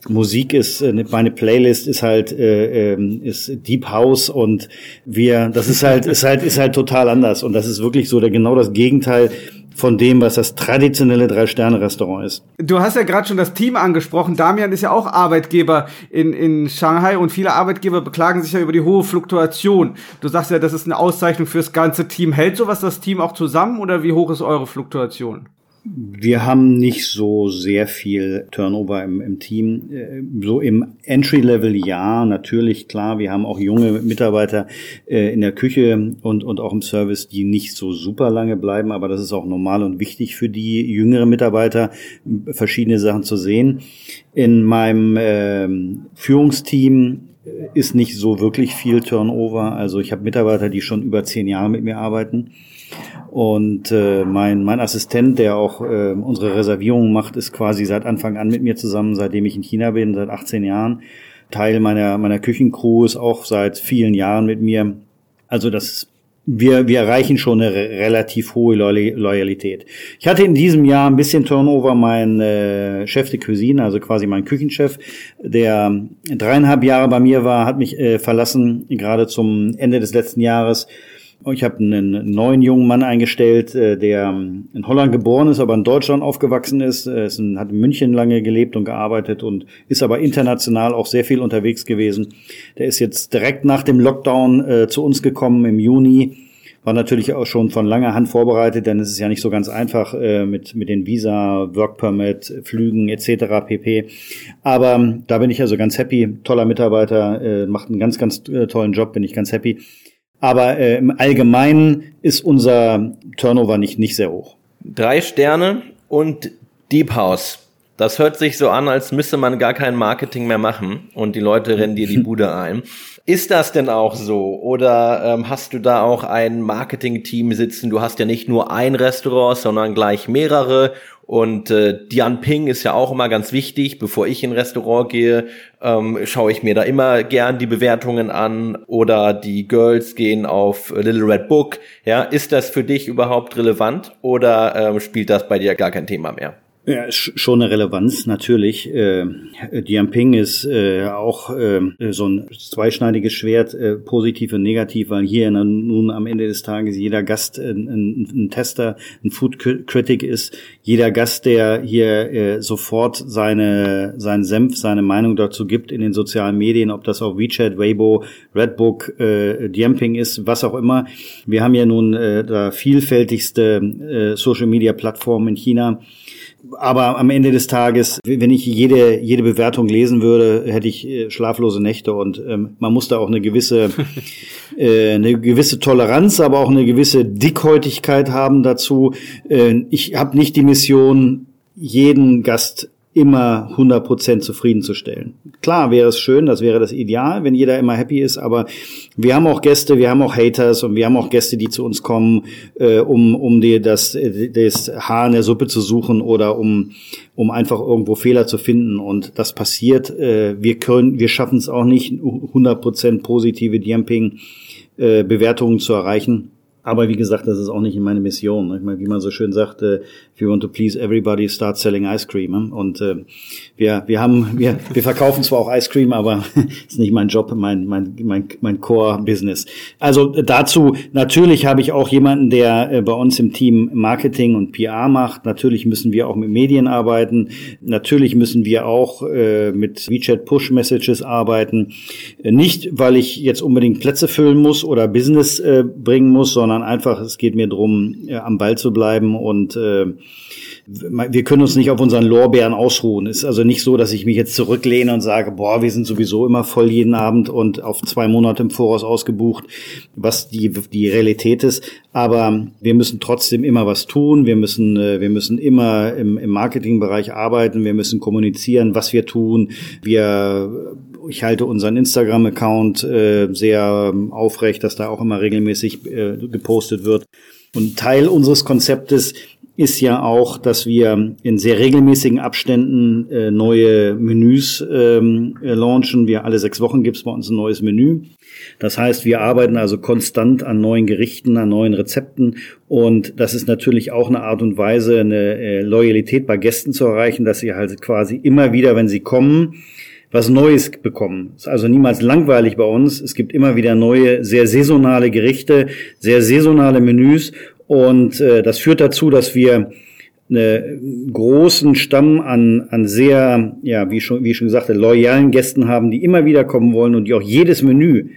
Musik ist, äh, meine Playlist ist halt äh, ähm, ist Deep House und wir, das ist halt ist halt ist halt total anders und das ist wirklich so der genau das Gegenteil von dem, was das traditionelle Drei-Sterne-Restaurant ist. Du hast ja gerade schon das Team angesprochen. Damian ist ja auch Arbeitgeber in, in Shanghai und viele Arbeitgeber beklagen sich ja über die hohe Fluktuation. Du sagst ja, das ist eine Auszeichnung fürs ganze Team. Hält sowas das Team auch zusammen oder wie hoch ist eure Fluktuation? Wir haben nicht so sehr viel Turnover im, im Team. Äh, so im Entry-Level ja, natürlich, klar. Wir haben auch junge Mitarbeiter äh, in der Küche und, und auch im Service, die nicht so super lange bleiben, aber das ist auch normal und wichtig für die jüngeren Mitarbeiter, verschiedene Sachen zu sehen. In meinem äh, Führungsteam ist nicht so wirklich viel Turnover. Also ich habe Mitarbeiter, die schon über zehn Jahre mit mir arbeiten. Und äh, mein, mein Assistent, der auch äh, unsere Reservierungen macht, ist quasi seit Anfang an mit mir zusammen, seitdem ich in China bin, seit 18 Jahren. Teil meiner, meiner Küchencrew ist auch seit vielen Jahren mit mir. Also das wir, wir erreichen schon eine relativ hohe Loyalität. Ich hatte in diesem Jahr ein bisschen Turnover. Mein äh, Chef de Cuisine, also quasi mein Küchenchef, der dreieinhalb Jahre bei mir war, hat mich äh, verlassen, gerade zum Ende des letzten Jahres. Ich habe einen neuen jungen Mann eingestellt, äh, der in Holland geboren ist, aber in Deutschland aufgewachsen ist. Er hat in München lange gelebt und gearbeitet und ist aber international auch sehr viel unterwegs gewesen. Der ist jetzt direkt nach dem Lockdown äh, zu uns gekommen im Juni. War natürlich auch schon von langer Hand vorbereitet, denn es ist ja nicht so ganz einfach äh, mit, mit den Visa, Work Permit, Flügen etc. pp. Aber da bin ich also ganz happy. Toller Mitarbeiter, äh, macht einen ganz, ganz äh, tollen Job, bin ich ganz happy. Aber äh, im Allgemeinen ist unser Turnover nicht, nicht sehr hoch. Drei Sterne und Deep House. Das hört sich so an, als müsste man gar kein Marketing mehr machen und die Leute rennen dir die Bude ein. Ist das denn auch so? Oder ähm, hast du da auch ein Marketing-Team sitzen? Du hast ja nicht nur ein Restaurant, sondern gleich mehrere. Und äh, Dian Ping ist ja auch immer ganz wichtig. Bevor ich in ein Restaurant gehe, ähm, schaue ich mir da immer gern die Bewertungen an. Oder die Girls gehen auf Little Red Book. Ja, ist das für dich überhaupt relevant oder ähm, spielt das bei dir gar kein Thema mehr? Ja, schon eine Relevanz, natürlich. Äh, Diamping ist äh, auch äh, so ein zweischneidiges Schwert, äh, positiv und negativ, weil hier nun am Ende des Tages jeder Gast ein, ein, ein Tester, ein Food Critic ist. Jeder Gast, der hier äh, sofort seine, seinen Senf, seine Meinung dazu gibt in den sozialen Medien, ob das auf WeChat, Weibo, Redbook, äh, Diamping ist, was auch immer. Wir haben ja nun äh, da vielfältigste äh, Social-Media-Plattformen in China aber am Ende des Tages, wenn ich jede, jede Bewertung lesen würde, hätte ich äh, schlaflose Nächte und ähm, man muss da auch eine gewisse, äh, eine gewisse Toleranz, aber auch eine gewisse Dickhäutigkeit haben dazu. Äh, ich habe nicht die Mission, jeden Gast immer 100% zufriedenzustellen. Klar wäre es schön, das wäre das Ideal, wenn jeder immer happy ist, aber wir haben auch Gäste, wir haben auch Haters und wir haben auch Gäste, die zu uns kommen, äh, um, um dir das, das Haar in der Suppe zu suchen oder um, um einfach irgendwo Fehler zu finden und das passiert. Äh, wir können, wir schaffen es auch nicht, 100% positive Dumping äh, Bewertungen zu erreichen. Aber wie gesagt, das ist auch nicht meine Mission. Ich meine, wie man so schön sagt, äh, if you want to please everybody, start selling ice cream. Und äh, wir, wir haben, wir, wir verkaufen zwar auch Ice Cream, aber ist nicht mein Job, mein, mein, mein, mein Core-Business. Also dazu, natürlich habe ich auch jemanden, der äh, bei uns im Team Marketing und PR macht. Natürlich müssen wir auch mit Medien arbeiten. Natürlich müssen wir auch äh, mit WeChat Push Messages arbeiten. Nicht, weil ich jetzt unbedingt Plätze füllen muss oder Business äh, bringen muss, sondern sondern einfach, es geht mir darum, äh, am Ball zu bleiben und äh, wir können uns nicht auf unseren Lorbeeren ausruhen. Es ist also nicht so, dass ich mich jetzt zurücklehne und sage, boah, wir sind sowieso immer voll jeden Abend und auf zwei Monate im Voraus ausgebucht, was die, die Realität ist. Aber wir müssen trotzdem immer was tun. Wir müssen, äh, wir müssen immer im, im Marketingbereich arbeiten. Wir müssen kommunizieren, was wir tun. Wir ich halte unseren Instagram-Account äh, sehr ähm, aufrecht, dass da auch immer regelmäßig äh, gepostet wird. Und Teil unseres Konzeptes ist ja auch, dass wir in sehr regelmäßigen Abständen äh, neue Menüs ähm, äh, launchen. Wir alle sechs Wochen gibt's bei uns ein neues Menü. Das heißt, wir arbeiten also konstant an neuen Gerichten, an neuen Rezepten und das ist natürlich auch eine Art und Weise, eine äh, Loyalität bei Gästen zu erreichen, dass sie halt quasi immer wieder, wenn sie kommen, was Neues bekommen. Ist also niemals langweilig bei uns. Es gibt immer wieder neue, sehr saisonale Gerichte, sehr saisonale Menüs und äh, das führt dazu, dass wir einen großen Stamm an, an sehr, ja, wie schon, wie schon gesagt, loyalen Gästen haben, die immer wieder kommen wollen und die auch jedes Menü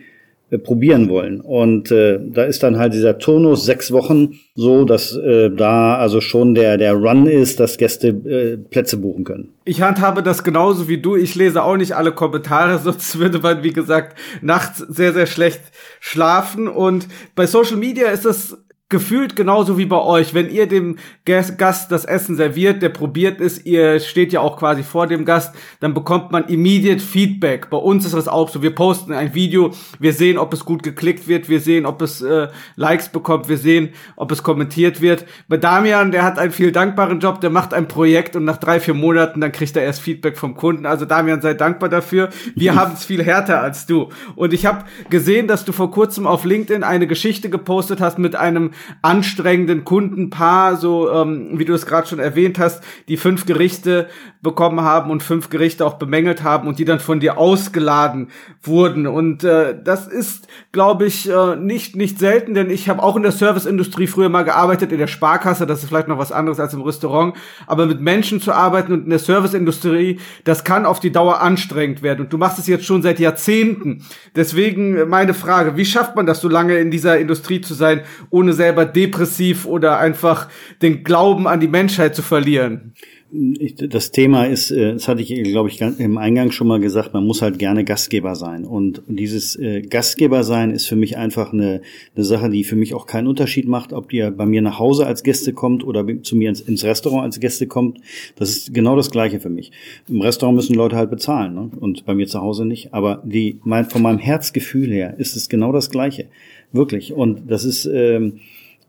äh, probieren wollen. Und äh, da ist dann halt dieser Turnus sechs Wochen so, dass äh, da also schon der, der Run ist, dass Gäste äh, Plätze buchen können. Ich handhabe das genauso wie du. Ich lese auch nicht alle Kommentare, sonst würde man, wie gesagt, nachts sehr, sehr schlecht schlafen. Und bei Social Media ist das gefühlt genauso wie bei euch, wenn ihr dem Gast das Essen serviert, der probiert ist, ihr steht ja auch quasi vor dem Gast, dann bekommt man immediate Feedback. Bei uns ist das auch so. Wir posten ein Video, wir sehen, ob es gut geklickt wird, wir sehen, ob es äh, Likes bekommt, wir sehen, ob es kommentiert wird. Bei Damian, der hat einen viel dankbaren Job, der macht ein Projekt und nach drei, vier Monaten, dann kriegt er erst Feedback vom Kunden. Also Damian, sei dankbar dafür. Wir haben es viel härter als du. Und ich habe gesehen, dass du vor kurzem auf LinkedIn eine Geschichte gepostet hast mit einem anstrengenden Kundenpaar, so ähm, wie du es gerade schon erwähnt hast, die fünf Gerichte bekommen haben und fünf Gerichte auch bemängelt haben und die dann von dir ausgeladen wurden. Und äh, das ist, glaube ich, äh, nicht nicht selten, denn ich habe auch in der Serviceindustrie früher mal gearbeitet, in der Sparkasse, das ist vielleicht noch was anderes als im Restaurant, aber mit Menschen zu arbeiten und in der Serviceindustrie, das kann auf die Dauer anstrengend werden. Und du machst es jetzt schon seit Jahrzehnten. Deswegen meine Frage, wie schafft man das so lange in dieser Industrie zu sein, ohne selber depressiv oder einfach den Glauben an die Menschheit zu verlieren? das Thema ist, äh, das hatte ich, glaube ich, im Eingang schon mal gesagt, man muss halt gerne Gastgeber sein. Und dieses äh, Gastgeber sein ist für mich einfach eine, eine Sache, die für mich auch keinen Unterschied macht, ob ihr bei mir nach Hause als Gäste kommt oder zu mir ins, ins Restaurant als Gäste kommt. Das ist genau das Gleiche für mich. Im Restaurant müssen Leute halt bezahlen ne? und bei mir zu Hause nicht. Aber die, mein, von meinem Herzgefühl her ist es genau das Gleiche. Wirklich. Und das ist... Ähm,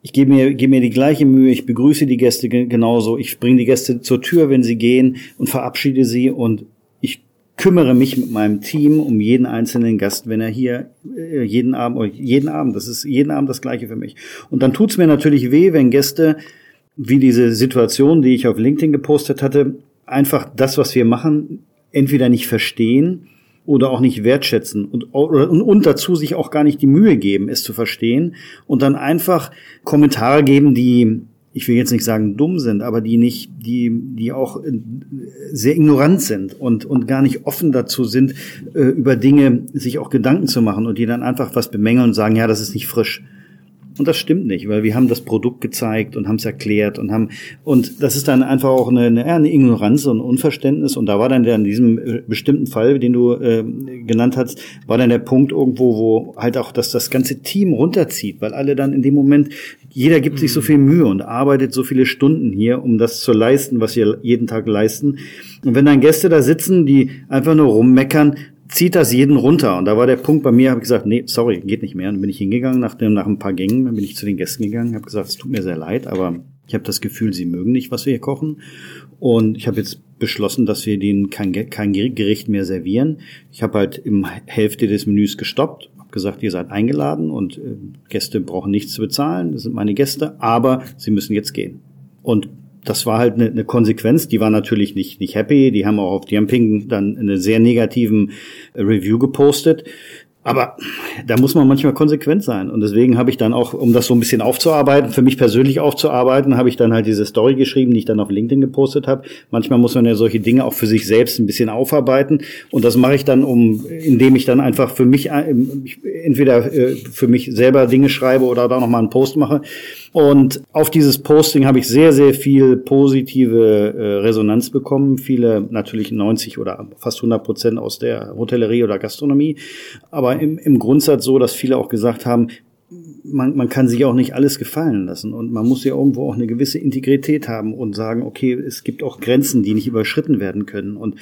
ich gebe mir, gebe mir die gleiche Mühe, ich begrüße die Gäste genauso, ich bringe die Gäste zur Tür, wenn sie gehen und verabschiede sie und ich kümmere mich mit meinem Team um jeden einzelnen Gast, wenn er hier äh, jeden Abend, jeden Abend, das ist jeden Abend das gleiche für mich. Und dann tut's mir natürlich weh, wenn Gäste, wie diese Situation, die ich auf LinkedIn gepostet hatte, einfach das, was wir machen, entweder nicht verstehen oder auch nicht wertschätzen und, und, und dazu sich auch gar nicht die Mühe geben, es zu verstehen und dann einfach Kommentare geben, die ich will jetzt nicht sagen dumm sind, aber die nicht, die, die auch äh, sehr ignorant sind und, und gar nicht offen dazu sind, äh, über Dinge sich auch Gedanken zu machen und die dann einfach was bemängeln und sagen, ja, das ist nicht frisch. Und das stimmt nicht, weil wir haben das Produkt gezeigt und haben es erklärt und haben und das ist dann einfach auch eine, eine, eine Ignoranz und ein Unverständnis. Und da war dann der in diesem äh, bestimmten Fall, den du äh, genannt hast, war dann der Punkt irgendwo, wo halt auch dass das ganze Team runterzieht, weil alle dann in dem Moment jeder gibt mhm. sich so mhm. viel Mühe und arbeitet so viele Stunden hier, um das zu leisten, was wir jeden Tag leisten. Und wenn dann Gäste da sitzen, die einfach nur rummeckern, zieht das jeden runter. Und da war der Punkt bei mir, habe ich gesagt, nee, sorry, geht nicht mehr. Und dann bin ich hingegangen, nach, dem, nach ein paar Gängen, dann bin ich zu den Gästen gegangen, habe gesagt, es tut mir sehr leid, aber ich habe das Gefühl, sie mögen nicht, was wir hier kochen. Und ich habe jetzt beschlossen, dass wir denen kein, kein Gericht mehr servieren. Ich habe halt im Hälfte des Menüs gestoppt, habe gesagt, ihr seid eingeladen und äh, Gäste brauchen nichts zu bezahlen, das sind meine Gäste, aber sie müssen jetzt gehen. Und das war halt eine, eine Konsequenz. Die war natürlich nicht, nicht happy. Die haben auch auf Diamping dann eine sehr negativen äh, Review gepostet. Aber da muss man manchmal konsequent sein. Und deswegen habe ich dann auch, um das so ein bisschen aufzuarbeiten, für mich persönlich aufzuarbeiten, habe ich dann halt diese Story geschrieben, die ich dann auf LinkedIn gepostet habe. Manchmal muss man ja solche Dinge auch für sich selbst ein bisschen aufarbeiten. Und das mache ich dann, um, indem ich dann einfach für mich, entweder äh, für mich selber Dinge schreibe oder da nochmal einen Post mache. Und auf dieses Posting habe ich sehr, sehr viel positive äh, Resonanz bekommen. Viele natürlich 90 oder fast 100 Prozent aus der Hotellerie oder Gastronomie. Aber im, im Grundsatz so, dass viele auch gesagt haben, man, man kann sich auch nicht alles gefallen lassen und man muss ja irgendwo auch eine gewisse Integrität haben und sagen, okay, es gibt auch Grenzen, die nicht überschritten werden können. Und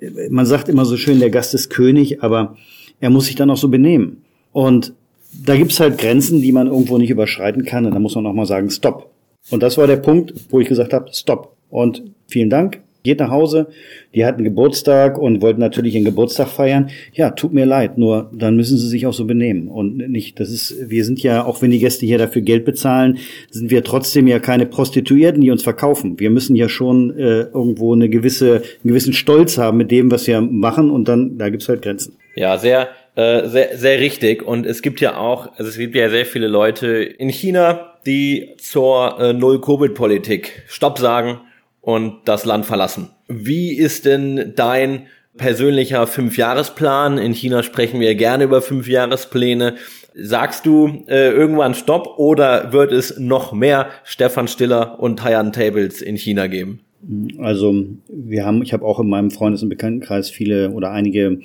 äh, man sagt immer so schön, der Gast ist König, aber er muss sich dann auch so benehmen. Und da gibt's halt Grenzen, die man irgendwo nicht überschreiten kann. Und da muss man auch mal sagen, stopp. Und das war der Punkt, wo ich gesagt habe, stopp. Und vielen Dank, geht nach Hause. Die hatten Geburtstag und wollten natürlich ihren Geburtstag feiern. Ja, tut mir leid, nur dann müssen sie sich auch so benehmen. Und nicht, das ist, wir sind ja, auch wenn die Gäste hier dafür Geld bezahlen, sind wir trotzdem ja keine Prostituierten, die uns verkaufen. Wir müssen ja schon äh, irgendwo eine gewisse, einen gewissen Stolz haben mit dem, was wir machen. Und dann, da gibt's halt Grenzen. Ja, sehr, äh, sehr, sehr richtig. Und es gibt ja auch, also es gibt ja sehr viele Leute in China, die zur äh, Null-Covid-Politik Stopp sagen und das Land verlassen. Wie ist denn dein persönlicher Fünfjahresplan? In China sprechen wir gerne über Fünfjahrespläne. Sagst du äh, irgendwann Stopp oder wird es noch mehr Stefan Stiller und Haiyan Tables in China geben? Also wir haben, ich habe auch in meinem Freundes- und Bekanntenkreis viele oder einige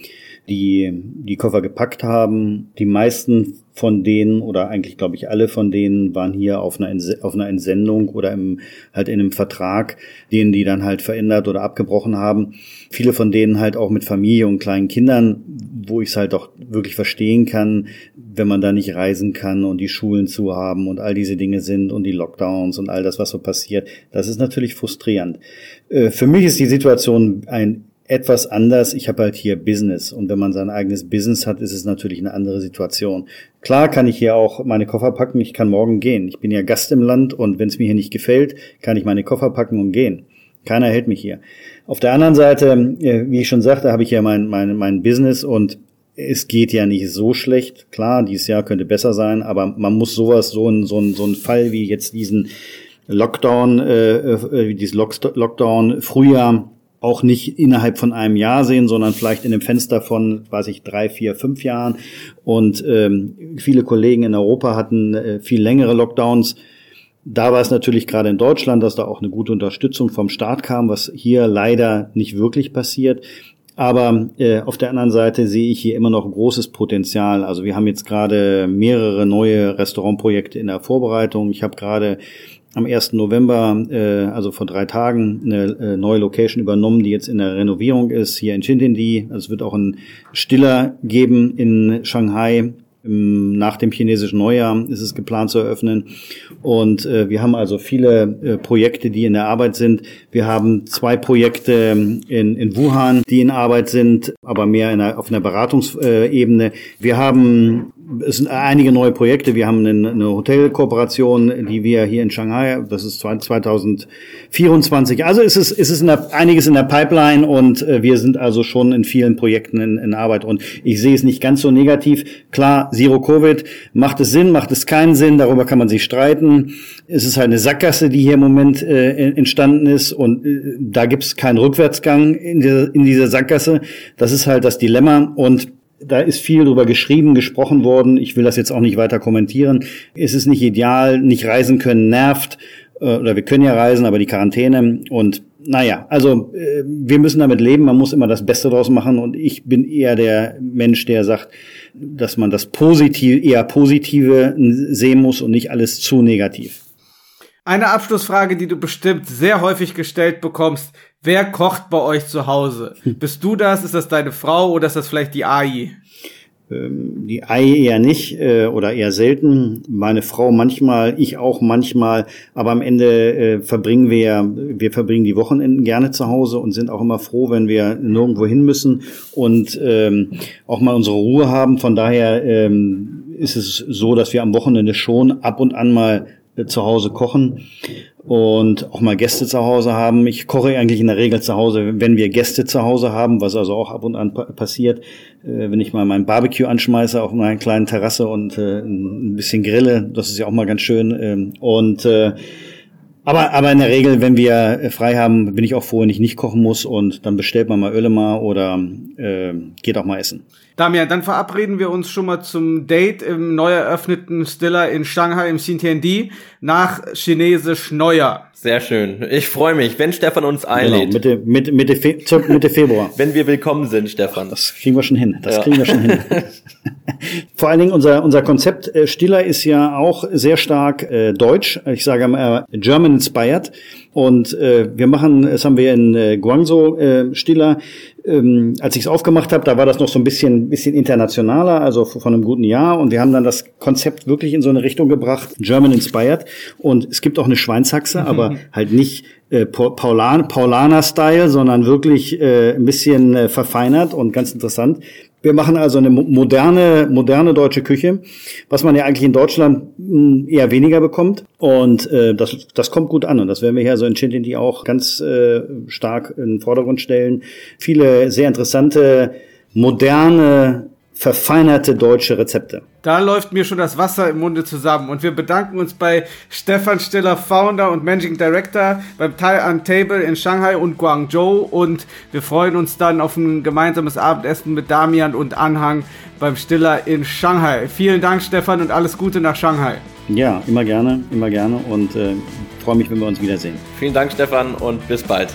die die Koffer gepackt haben. Die meisten von denen oder eigentlich glaube ich alle von denen waren hier auf einer, auf einer Entsendung oder im, halt in einem Vertrag, den die dann halt verändert oder abgebrochen haben. Viele von denen halt auch mit Familie und kleinen Kindern, wo ich es halt auch wirklich verstehen kann, wenn man da nicht reisen kann und die Schulen zu haben und all diese Dinge sind und die Lockdowns und all das, was so passiert. Das ist natürlich frustrierend. Äh, für mich ist die Situation ein etwas anders. Ich habe halt hier Business und wenn man sein eigenes Business hat, ist es natürlich eine andere Situation. Klar kann ich hier auch meine Koffer packen, ich kann morgen gehen. Ich bin ja Gast im Land und wenn es mir hier nicht gefällt, kann ich meine Koffer packen und gehen. Keiner hält mich hier. Auf der anderen Seite, äh, wie ich schon sagte, habe ich ja mein, mein, mein Business und es geht ja nicht so schlecht. Klar, dieses Jahr könnte besser sein, aber man muss sowas, so ein, so ein, so ein Fall wie jetzt diesen Lockdown, äh, äh, dieses Lockdown Frühjahr auch nicht innerhalb von einem Jahr sehen, sondern vielleicht in einem Fenster von, weiß ich, drei, vier, fünf Jahren. Und ähm, viele Kollegen in Europa hatten äh, viel längere Lockdowns. Da war es natürlich gerade in Deutschland, dass da auch eine gute Unterstützung vom Staat kam, was hier leider nicht wirklich passiert. Aber äh, auf der anderen Seite sehe ich hier immer noch großes Potenzial. Also wir haben jetzt gerade mehrere neue Restaurantprojekte in der Vorbereitung. Ich habe gerade am 1. November, äh, also vor drei Tagen, eine äh, neue Location übernommen, die jetzt in der Renovierung ist, hier in Xintiandi. Also es wird auch ein Stiller geben in Shanghai. Nach dem chinesischen Neujahr ist es geplant zu eröffnen. Und äh, wir haben also viele äh, Projekte, die in der Arbeit sind. Wir haben zwei Projekte in, in Wuhan, die in Arbeit sind, aber mehr in einer, auf einer Beratungsebene. Wir haben es sind einige neue Projekte. Wir haben eine, Hotelkooperation, die wir hier in Shanghai, das ist 2024. Also ist es, ist es in der, einiges in der Pipeline und äh, wir sind also schon in vielen Projekten in, in Arbeit. Und ich sehe es nicht ganz so negativ. Klar, Zero Covid, macht es Sinn, macht es keinen Sinn, darüber kann man sich streiten. Es ist halt eine Sackgasse, die hier im Moment äh, entstanden ist und äh, da gibt es keinen Rückwärtsgang in, dieser in dieser Sackgasse. Das ist halt das Dilemma und da ist viel drüber geschrieben, gesprochen worden. Ich will das jetzt auch nicht weiter kommentieren. Es ist nicht ideal, nicht reisen können nervt. Äh, oder wir können ja reisen, aber die Quarantäne und naja, also äh, wir müssen damit leben, man muss immer das Beste draus machen und ich bin eher der Mensch, der sagt, dass man das Positive, eher Positive sehen muss und nicht alles zu negativ. Eine Abschlussfrage, die du bestimmt sehr häufig gestellt bekommst. Wer kocht bei euch zu Hause? Bist du das? Ist das deine Frau oder ist das vielleicht die AI? Ähm, die AI eher nicht äh, oder eher selten. Meine Frau manchmal, ich auch manchmal, aber am Ende äh, verbringen wir, wir verbringen die Wochenenden gerne zu Hause und sind auch immer froh, wenn wir nirgendwo hin müssen und ähm, auch mal unsere Ruhe haben. Von daher ähm, ist es so, dass wir am Wochenende schon ab und an mal zu Hause kochen und auch mal Gäste zu Hause haben. Ich koche eigentlich in der Regel zu Hause, wenn wir Gäste zu Hause haben, was also auch ab und an passiert, äh, wenn ich mal mein Barbecue anschmeiße auf meiner kleinen Terrasse und äh, ein bisschen grille, das ist ja auch mal ganz schön. Ähm, und äh, aber, aber in der Regel, wenn wir äh, frei haben, bin ich auch froh, wenn ich nicht kochen muss und dann bestellt man mal Ölemar oder äh, geht auch mal essen. Damian, dann verabreden wir uns schon mal zum Date im neu eröffneten Stiller in Shanghai im Xintiandi nach chinesisch Neujahr. Sehr schön. Ich freue mich, wenn Stefan uns genau, einlädt. Genau, Mitte, Mitte, Mitte, Fe Mitte Februar. wenn wir willkommen sind, Stefan. Das kriegen wir schon hin. Das ja. kriegen wir schon hin. Vor allen Dingen unser, unser Konzept äh, Stiller ist ja auch sehr stark äh, deutsch. Ich sage mal äh, German inspired. Und äh, wir machen, das haben wir in äh, Guangzhou äh, Stiller. Ähm, als ich es aufgemacht habe, da war das noch so ein bisschen, bisschen internationaler, also von einem guten Jahr. Und wir haben dann das Konzept wirklich in so eine Richtung gebracht, German inspired. Und es gibt auch eine Schweinshaxe, mhm. aber halt nicht äh, Paulan, Paulaner-Style, sondern wirklich äh, ein bisschen äh, verfeinert und ganz interessant. Wir machen also eine moderne, moderne deutsche Küche, was man ja eigentlich in Deutschland hm, eher weniger bekommt. Und äh, das, das kommt gut an. Und das werden wir hier so in Chintinti auch ganz äh, stark in den Vordergrund stellen. Viele sehr interessante, moderne verfeinerte deutsche Rezepte. Da läuft mir schon das Wasser im Munde zusammen. Und wir bedanken uns bei Stefan Stiller, Founder und Managing Director beim Tai An Table in Shanghai und Guangzhou. Und wir freuen uns dann auf ein gemeinsames Abendessen mit Damian und Anhang beim Stiller in Shanghai. Vielen Dank, Stefan, und alles Gute nach Shanghai. Ja, immer gerne, immer gerne und äh, freue mich, wenn wir uns wiedersehen. Vielen Dank, Stefan, und bis bald.